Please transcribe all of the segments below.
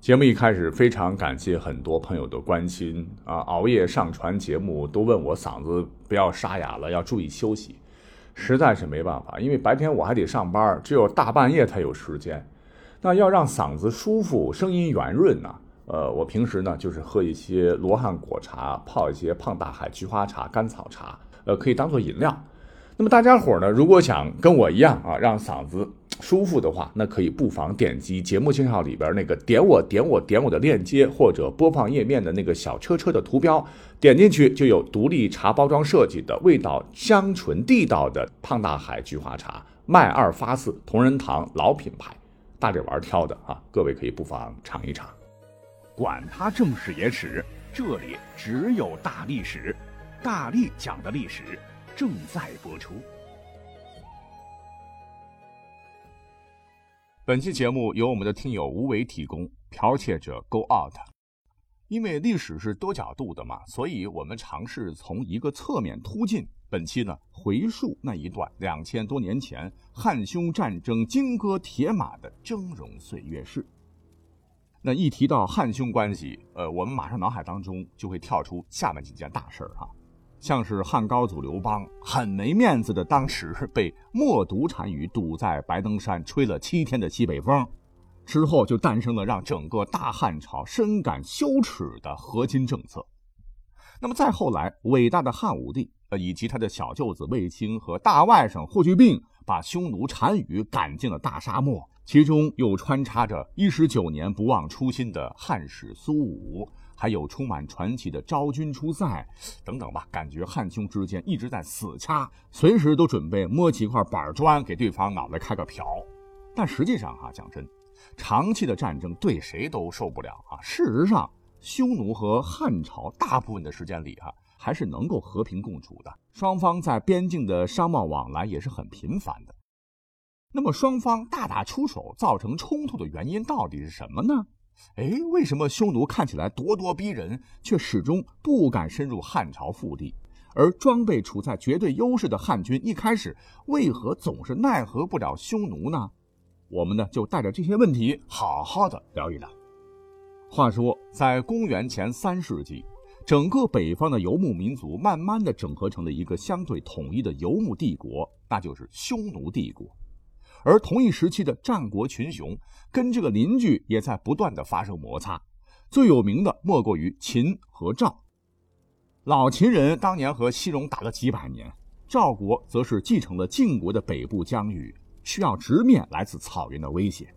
节目一开始，非常感谢很多朋友的关心啊！熬夜上传节目，都问我嗓子不要沙哑了，要注意休息。实在是没办法，因为白天我还得上班，只有大半夜才有时间。那要让嗓子舒服，声音圆润呢？呃，我平时呢就是喝一些罗汉果茶，泡一些胖大海菊花茶、甘草茶，呃，可以当做饮料。那么大家伙呢，如果想跟我一样啊，让嗓子。舒服的话，那可以不妨点击节目介绍里边那个点我点我点我的链接，或者播放页面的那个小车车的图标，点进去就有独立茶包装设计的、味道香醇地道的胖大海菊花茶，麦二发四，同仁堂老品牌，大力丸挑的啊，各位可以不妨尝一尝。管他正史野史，这里只有大历史，大力讲的历史正在播出。本期节目由我们的听友无为提供，剽窃者 Go Out。因为历史是多角度的嘛，所以我们尝试从一个侧面突进。本期呢，回溯那一段两千多年前汉匈战争金戈铁马的峥嵘岁月史。那一提到汉匈关系，呃，我们马上脑海当中就会跳出下面几件大事儿哈。像是汉高祖刘邦很没面子的，当时被默毒单于堵在白登山吹了七天的西北风，之后就诞生了让整个大汉朝深感羞耻的和亲政策。那么再后来，伟大的汉武帝呃以及他的小舅子卫青和大外甥霍去病，把匈奴单于赶进了大沙漠，其中又穿插着一十九年不忘初心的汉使苏武。还有充满传奇的昭君出塞，等等吧，感觉汉匈之间一直在死掐，随时都准备摸起一块板砖给对方脑袋开个瓢。但实际上哈，讲真，长期的战争对谁都受不了啊。事实上，匈奴和汉朝大部分的时间里哈，还是能够和平共处的，双方在边境的商贸往来也是很频繁的。那么，双方大打出手造成冲突的原因到底是什么呢？哎，为什么匈奴看起来咄咄逼人，却始终不敢深入汉朝腹地？而装备处在绝对优势的汉军，一开始为何总是奈何不了匈奴呢？我们呢，就带着这些问题，好好的聊一聊。话说，在公元前三世纪，整个北方的游牧民族慢慢的整合成了一个相对统一的游牧帝国，那就是匈奴帝国。而同一时期的战国群雄，跟这个邻居也在不断的发生摩擦。最有名的莫过于秦和赵。老秦人当年和西戎打了几百年，赵国则是继承了晋国的北部疆域，需要直面来自草原的威胁。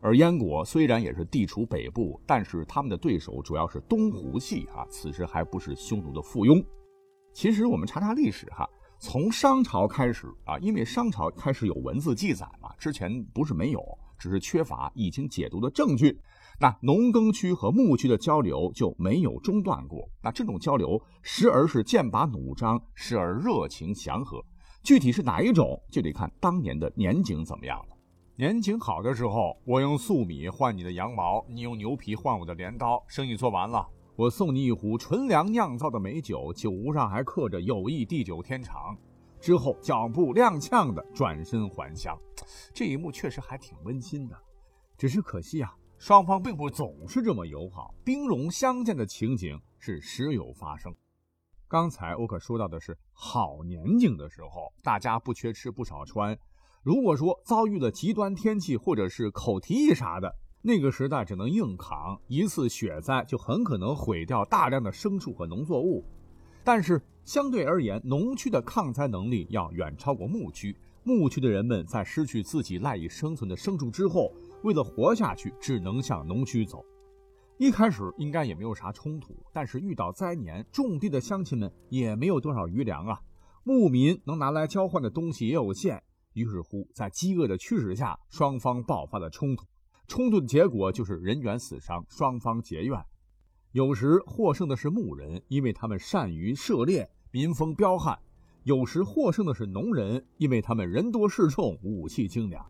而燕国虽然也是地处北部，但是他们的对手主要是东胡系啊，此时还不是匈奴的附庸。其实我们查查历史哈。从商朝开始啊，因为商朝开始有文字记载嘛，之前不是没有，只是缺乏易经解读的证据。那农耕区和牧区的交流就没有中断过。那这种交流时而是剑拔弩张，时而热情祥和。具体是哪一种，就得看当年的年景怎么样了。年景好的时候，我用粟米换你的羊毛，你用牛皮换我的镰刀，生意做完了。我送你一壶纯粮酿造的美酒，酒壶上还刻着“友谊地久天长”。之后脚步踉跄的转身还乡，这一幕确实还挺温馨的。只是可惜啊，双方并不总是这么友好，兵戎相见的情景是时有发生。刚才我可说到的是好年景的时候，大家不缺吃不少穿。如果说遭遇了极端天气或者是口蹄疫啥的，那个时代只能硬扛，一次雪灾就很可能毁掉大量的牲畜和农作物。但是相对而言，农区的抗灾能力要远超过牧区。牧区的人们在失去自己赖以生存的牲畜之后，为了活下去，只能向农区走。一开始应该也没有啥冲突，但是遇到灾年，种地的乡亲们也没有多少余粮啊，牧民能拿来交换的东西也有限。于是乎，在饥饿的驱使下，双方爆发了冲突。冲突的结果就是人员死伤，双方结怨。有时获胜的是牧人，因为他们善于射猎，民风彪悍；有时获胜的是农人，因为他们人多势众，武器精良。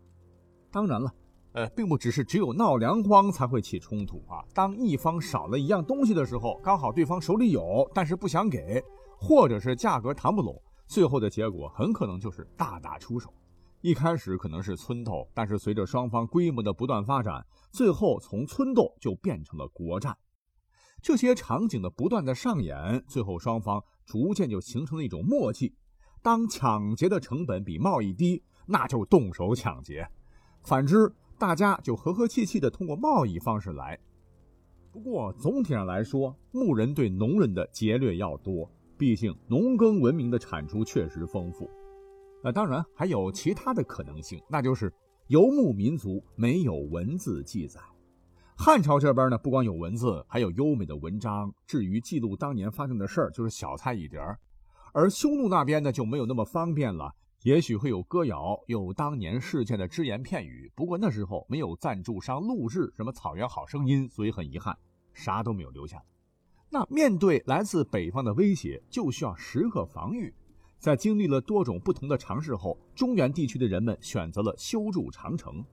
当然了，呃，并不只是只有闹粮荒才会起冲突啊。当一方少了一样东西的时候，刚好对方手里有，但是不想给，或者是价格谈不拢，最后的结果很可能就是大打出手。一开始可能是村头，但是随着双方规模的不断发展，最后从村斗就变成了国战。这些场景的不断的上演，最后双方逐渐就形成了一种默契：当抢劫的成本比贸易低，那就动手抢劫；反之，大家就和和气气的通过贸易方式来。不过总体上来说，牧人对农人的劫掠要多，毕竟农耕文明的产出确实丰富。那当然还有其他的可能性，那就是游牧民族没有文字记载。汉朝这边呢，不光有文字，还有优美的文章。至于记录当年发生的事儿，就是小菜一碟儿。而匈奴那边呢，就没有那么方便了。也许会有歌谣，有当年事件的只言片语。不过那时候没有赞助商录制什么《草原好声音》，所以很遗憾，啥都没有留下。那面对来自北方的威胁，就需要时刻防御。在经历了多种不同的尝试后，中原地区的人们选择了修筑长城。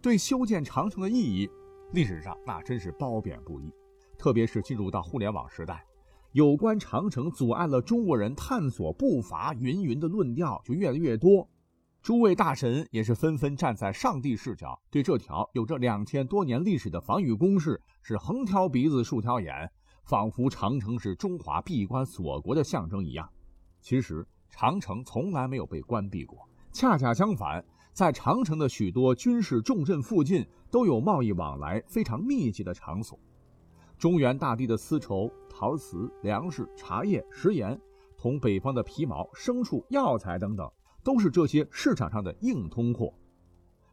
对修建长城的意义。历史上那真是褒贬不一，特别是进入到互联网时代，有关长城阻碍了中国人探索步伐云云的论调就越来越多。诸位大神也是纷纷站在上帝视角，对这条有着两千多年历史的防御工事是横挑鼻子竖挑眼，仿佛长城是中华闭关锁国的象征一样。其实长城从来没有被关闭过，恰恰相反。在长城的许多军事重镇附近，都有贸易往来非常密集的场所。中原大地的丝绸、陶瓷、粮食、茶叶、食盐，同北方的皮毛、牲畜、药材等等，都是这些市场上的硬通货。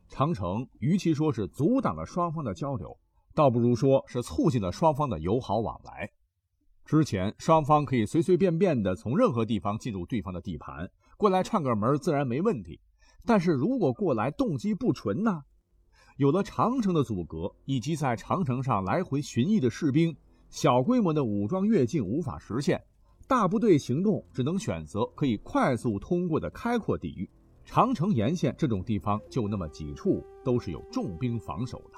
长城与其说是阻挡了双方的交流，倒不如说是促进了双方的友好往来。之前双方可以随随便便的从任何地方进入对方的地盘，过来串个门自然没问题。但是如果过来动机不纯呢？有了长城的阻隔，以及在长城上来回巡弋的士兵，小规模的武装越境无法实现，大部队行动只能选择可以快速通过的开阔地域。长城沿线这种地方就那么几处，都是有重兵防守的。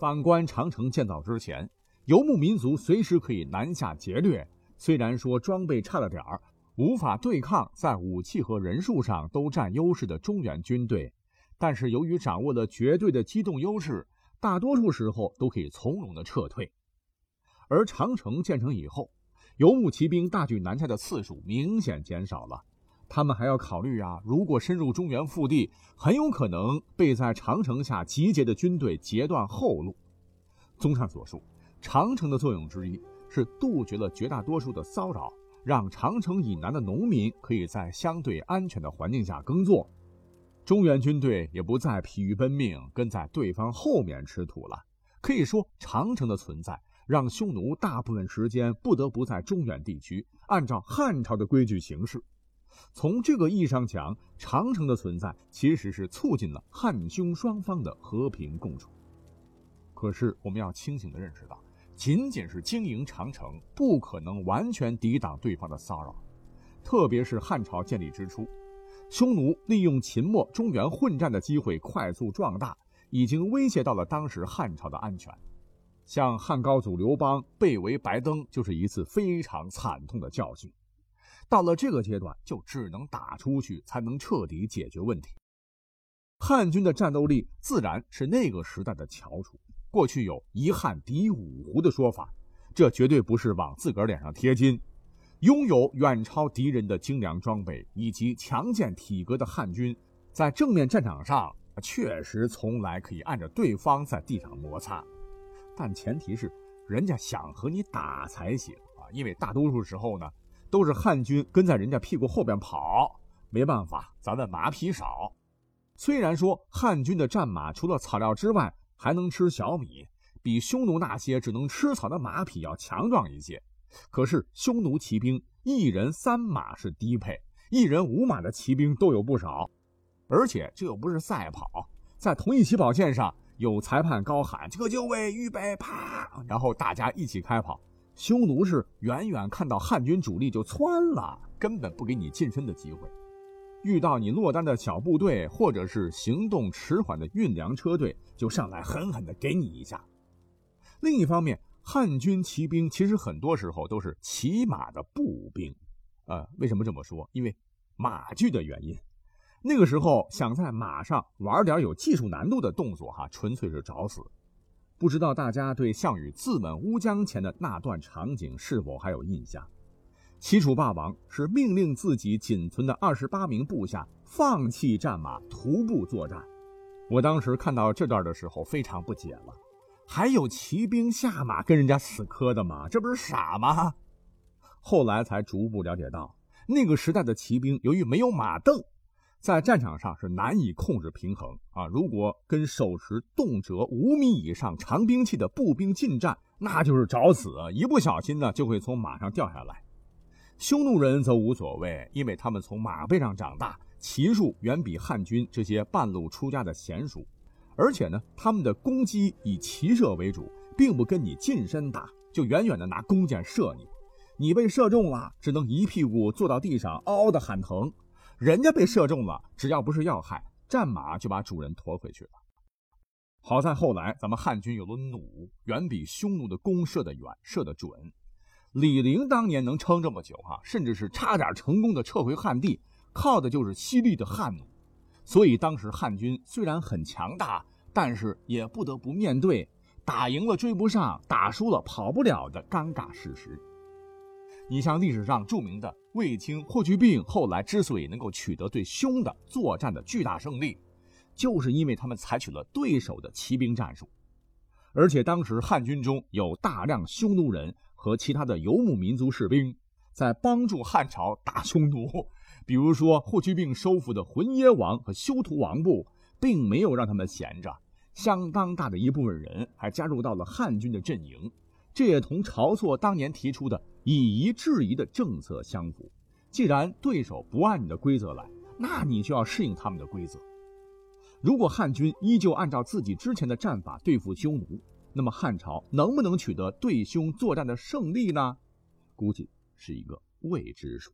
反观长城建造之前，游牧民族随时可以南下劫掠，虽然说装备差了点儿。无法对抗在武器和人数上都占优势的中原军队，但是由于掌握了绝对的机动优势，大多数时候都可以从容的撤退。而长城建成以后，游牧骑兵大举南下的次数明显减少了。他们还要考虑啊，如果深入中原腹地，很有可能被在长城下集结的军队截断后路。综上所述，长城的作用之一是杜绝了绝大多数的骚扰。让长城以南的农民可以在相对安全的环境下耕作，中原军队也不再疲于奔命，跟在对方后面吃土了。可以说，长城的存在让匈奴大部分时间不得不在中原地区按照汉朝的规矩行事。从这个意义上讲，长城的存在其实是促进了汉匈双方的和平共处。可是，我们要清醒地认识到。仅仅是经营长城，不可能完全抵挡对方的骚扰。特别是汉朝建立之初，匈奴利用秦末中原混战的机会快速壮大，已经威胁到了当时汉朝的安全。像汉高祖刘邦被围白登，就是一次非常惨痛的教训。到了这个阶段，就只能打出去，才能彻底解决问题。汉军的战斗力自然是那个时代的翘楚。过去有一汉敌五胡的说法，这绝对不是往自个儿脸上贴金。拥有远超敌人的精良装备以及强健体格的汉军，在正面战场上确实从来可以按着对方在地上摩擦，但前提是人家想和你打才行啊！因为大多数时候呢，都是汉军跟在人家屁股后边跑，没办法，咱的马匹少。虽然说汉军的战马除了草料之外，还能吃小米，比匈奴那些只能吃草的马匹要强壮一些。可是匈奴骑兵一人三马是低配，一人五马的骑兵都有不少。而且这又不是赛跑，在同一起跑线上有裁判高喊“这就位，预备，啪”，然后大家一起开跑。匈奴是远远看到汉军主力就窜了，根本不给你近身的机会。遇到你落单的小部队，或者是行动迟缓的运粮车队，就上来狠狠地给你一下。另一方面，汉军骑兵其实很多时候都是骑马的步兵。呃，为什么这么说？因为马具的原因。那个时候想在马上玩点有技术难度的动作，哈，纯粹是找死。不知道大家对项羽自刎乌江前的那段场景是否还有印象？齐楚霸王是命令自己仅存的二十八名部下放弃战马，徒步作战。我当时看到这段的时候非常不解了，还有骑兵下马跟人家死磕的吗？这不是傻吗？后来才逐步了解到，那个时代的骑兵由于没有马镫，在战场上是难以控制平衡啊！如果跟手持动辄五米以上长兵器的步兵近战，那就是找死，一不小心呢就会从马上掉下来。匈奴人则无所谓，因为他们从马背上长大。骑术远比汉军这些半路出家的娴熟，而且呢，他们的攻击以骑射为主，并不跟你近身打，就远远的拿弓箭射你。你被射中了，只能一屁股坐到地上，嗷嗷的喊疼；人家被射中了，只要不是要害，战马就把主人驮回去了。好在后来咱们汉军有了弩，远比匈奴的弓射得远，射得准。李陵当年能撑这么久哈，甚至是差点成功的撤回汉地。靠的就是犀利的汉弩，所以当时汉军虽然很强大，但是也不得不面对打赢了追不上，打输了跑不了的尴尬事实。你像历史上著名的卫青、霍去病，后来之所以能够取得对匈的作战的巨大胜利，就是因为他们采取了对手的骑兵战术，而且当时汉军中有大量匈奴人和其他的游牧民族士兵在帮助汉朝打匈奴。比如说，霍去病收复的浑邪王和修图王部，并没有让他们闲着，相当大的一部分人还加入到了汉军的阵营。这也同晁错当年提出的以夷制夷的政策相符。既然对手不按你的规则来，那你就要适应他们的规则。如果汉军依旧按照自己之前的战法对付匈奴，那么汉朝能不能取得对匈作战的胜利呢？估计是一个未知数。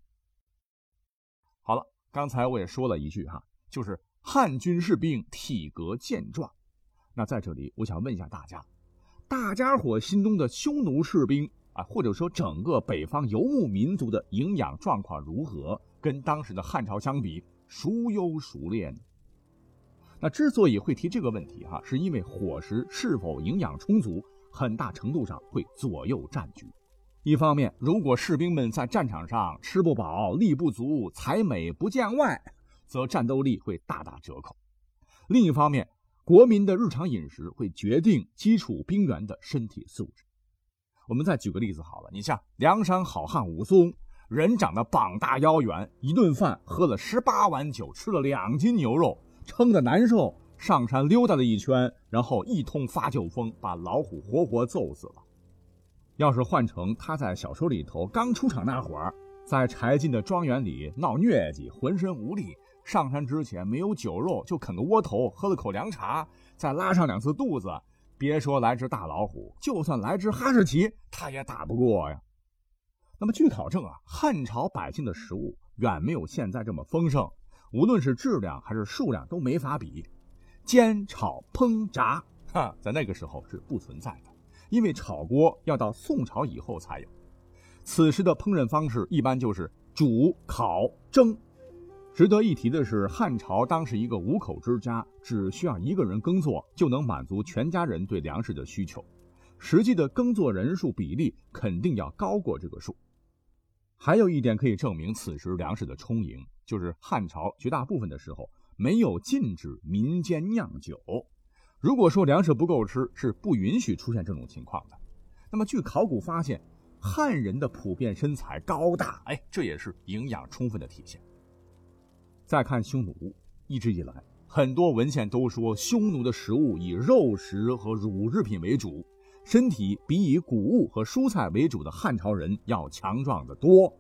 好了，刚才我也说了一句哈，就是汉军士兵体格健壮。那在这里，我想问一下大家，大家伙心中的匈奴士兵啊，或者说整个北方游牧民族的营养状况如何？跟当时的汉朝相比，孰优孰劣呢？那之所以会提这个问题哈，是因为伙食是否营养充足，很大程度上会左右战局。一方面，如果士兵们在战场上吃不饱、力不足、才美不见外，则战斗力会大打折扣；另一方面，国民的日常饮食会决定基础兵员的身体素质。我们再举个例子好了，你像梁山好汉武松，人长得膀大腰圆，一顿饭喝了十八碗酒，吃了两斤牛肉，撑得难受，上山溜达了一圈，然后一通发酒疯，把老虎活活揍死了。要是换成他在小说里头刚出场那会儿，在柴进的庄园里闹疟疾，浑身无力，上山之前没有酒肉，就啃个窝头，喝了口凉茶，再拉上两次肚子，别说来只大老虎，就算来只哈士奇，他也打不过呀。那么据考证啊，汉朝百姓的食物远没有现在这么丰盛，无论是质量还是数量都没法比，煎、炒、烹、炸，哈，在那个时候是不存在的。因为炒锅要到宋朝以后才有，此时的烹饪方式一般就是煮、烤、蒸。值得一提的是，汉朝当时一个五口之家只需要一个人耕作，就能满足全家人对粮食的需求，实际的耕作人数比例肯定要高过这个数。还有一点可以证明此时粮食的充盈，就是汉朝绝大部分的时候没有禁止民间酿酒。如果说粮食不够吃，是不允许出现这种情况的。那么，据考古发现，汉人的普遍身材高大，哎，这也是营养充分的体现。再看匈奴，一直以来，很多文献都说匈奴的食物以肉食和乳制品为主，身体比以谷物和蔬菜为主的汉朝人要强壮得多。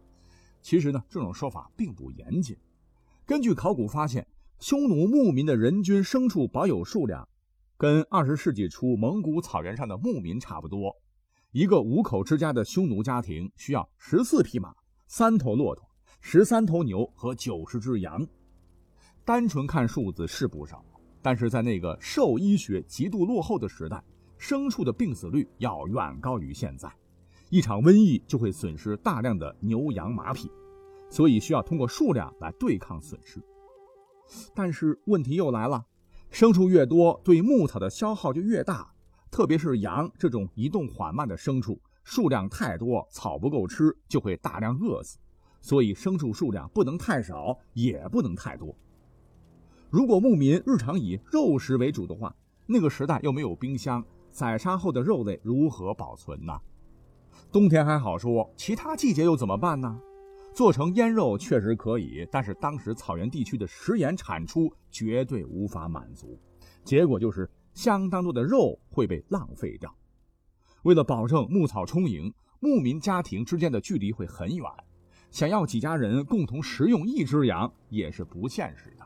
其实呢，这种说法并不严谨。根据考古发现，匈奴牧民的人均牲畜保有数量。跟二十世纪初蒙古草原上的牧民差不多，一个五口之家的匈奴家庭需要十四匹马、三头骆驼、十三头牛和九十只羊。单纯看数字是不少，但是在那个兽医学极度落后的时代，牲畜的病死率要远高于现在，一场瘟疫就会损失大量的牛羊马匹，所以需要通过数量来对抗损失。但是问题又来了，牲畜越多，对牧草的消耗就越大，特别是羊这种移动缓慢的牲畜，数量太多，草不够吃，就会大量饿死。所以牲畜数量不能太少，也不能太多。如果牧民日常以肉食为主的话，那个时代又没有冰箱，宰杀后的肉类如何保存呢？冬天还好说，其他季节又怎么办呢？做成腌肉确实可以，但是当时草原地区的食盐产出绝对无法满足，结果就是相当多的肉会被浪费掉。为了保证牧草充盈，牧民家庭之间的距离会很远，想要几家人共同食用一只羊也是不现实的。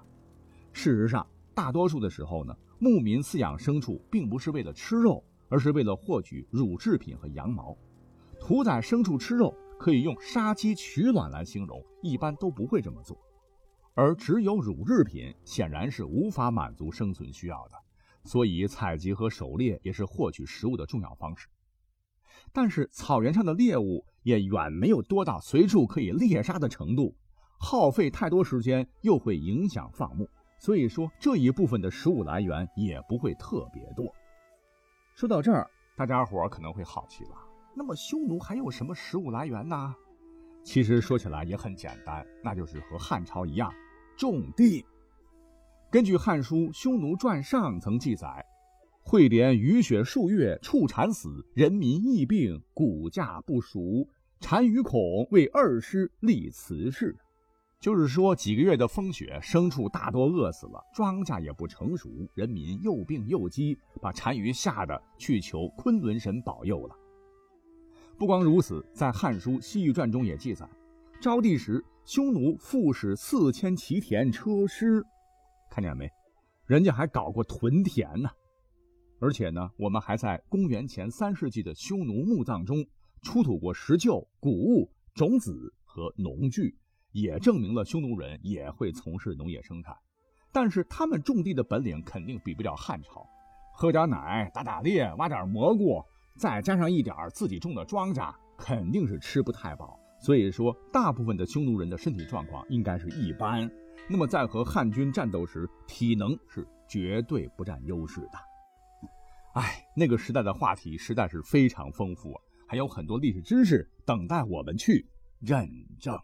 事实上，大多数的时候呢，牧民饲养牲畜并不是为了吃肉，而是为了获取乳制品和羊毛。屠宰牲畜吃肉可以用杀鸡取卵来形容，一般都不会这么做。而只有乳制品显然是无法满足生存需要的，所以采集和狩猎也是获取食物的重要方式。但是草原上的猎物也远没有多到随处可以猎杀的程度，耗费太多时间又会影响放牧。所以说，这一部分的食物来源也不会特别多。说到这儿，大家伙可能会好奇了：那么匈奴还有什么食物来源呢？其实说起来也很简单，那就是和汉朝一样，种地。根据《汉书·匈奴传上》曾记载：“会连雨雪数月，畜产死，人民疫病，谷价不熟，单于孔为二师立祠事。”就是说，几个月的风雪，牲畜大多饿死了，庄稼也不成熟，人民又病又饥，把单于吓得去求昆仑神保佑了。不光如此，在《汉书·西域传》中也记载，昭帝时，匈奴复使四千骑田车师，看见没？人家还搞过屯田呢。而且呢，我们还在公元前三世纪的匈奴墓葬中出土过石臼、谷物、种子和农具。也证明了匈奴人也会从事农业生产，但是他们种地的本领肯定比不了汉朝。喝点奶，打打猎，挖点蘑菇，再加上一点自己种的庄稼，肯定是吃不太饱。所以说，大部分的匈奴人的身体状况应该是一般。那么在和汉军战斗时，体能是绝对不占优势的。哎，那个时代的话题实在是非常丰富，还有很多历史知识等待我们去认证。